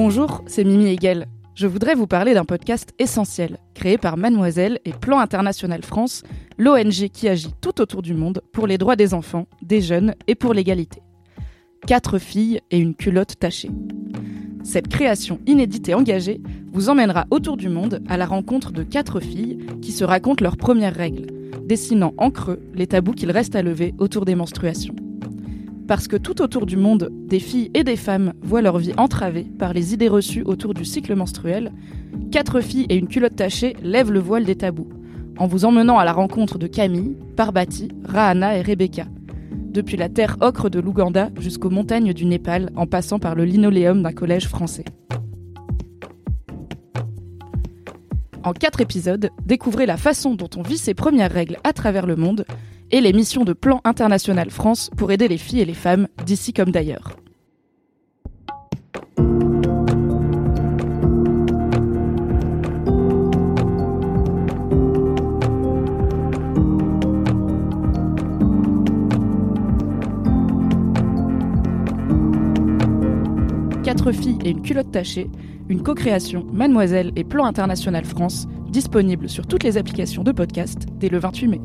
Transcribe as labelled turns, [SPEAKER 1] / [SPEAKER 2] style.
[SPEAKER 1] Bonjour, c'est Mimi Hegel. Je voudrais vous parler d'un podcast essentiel, créé par Mademoiselle et Plan International France, l'ONG qui agit tout autour du monde pour les droits des enfants, des jeunes et pour l'égalité. Quatre filles et une culotte tachée. Cette création inédite et engagée vous emmènera autour du monde à la rencontre de quatre filles qui se racontent leurs premières règles, dessinant en creux les tabous qu'il reste à lever autour des menstruations. Parce que tout autour du monde, des filles et des femmes voient leur vie entravée par les idées reçues autour du cycle menstruel, quatre filles et une culotte tachée lèvent le voile des tabous, en vous emmenant à la rencontre de Camille, Parbati, Rahana et Rebecca, depuis la terre ocre de l'Ouganda jusqu'aux montagnes du Népal en passant par le linoléum d'un collège français. En quatre épisodes, découvrez la façon dont on vit ses premières règles à travers le monde et les missions de Plan International France pour aider les filles et les femmes d'ici comme d'ailleurs. Quatre filles et une culotte tachée, une co-création Mademoiselle et Plan International France, disponible sur toutes les applications de podcast dès le 28 mai.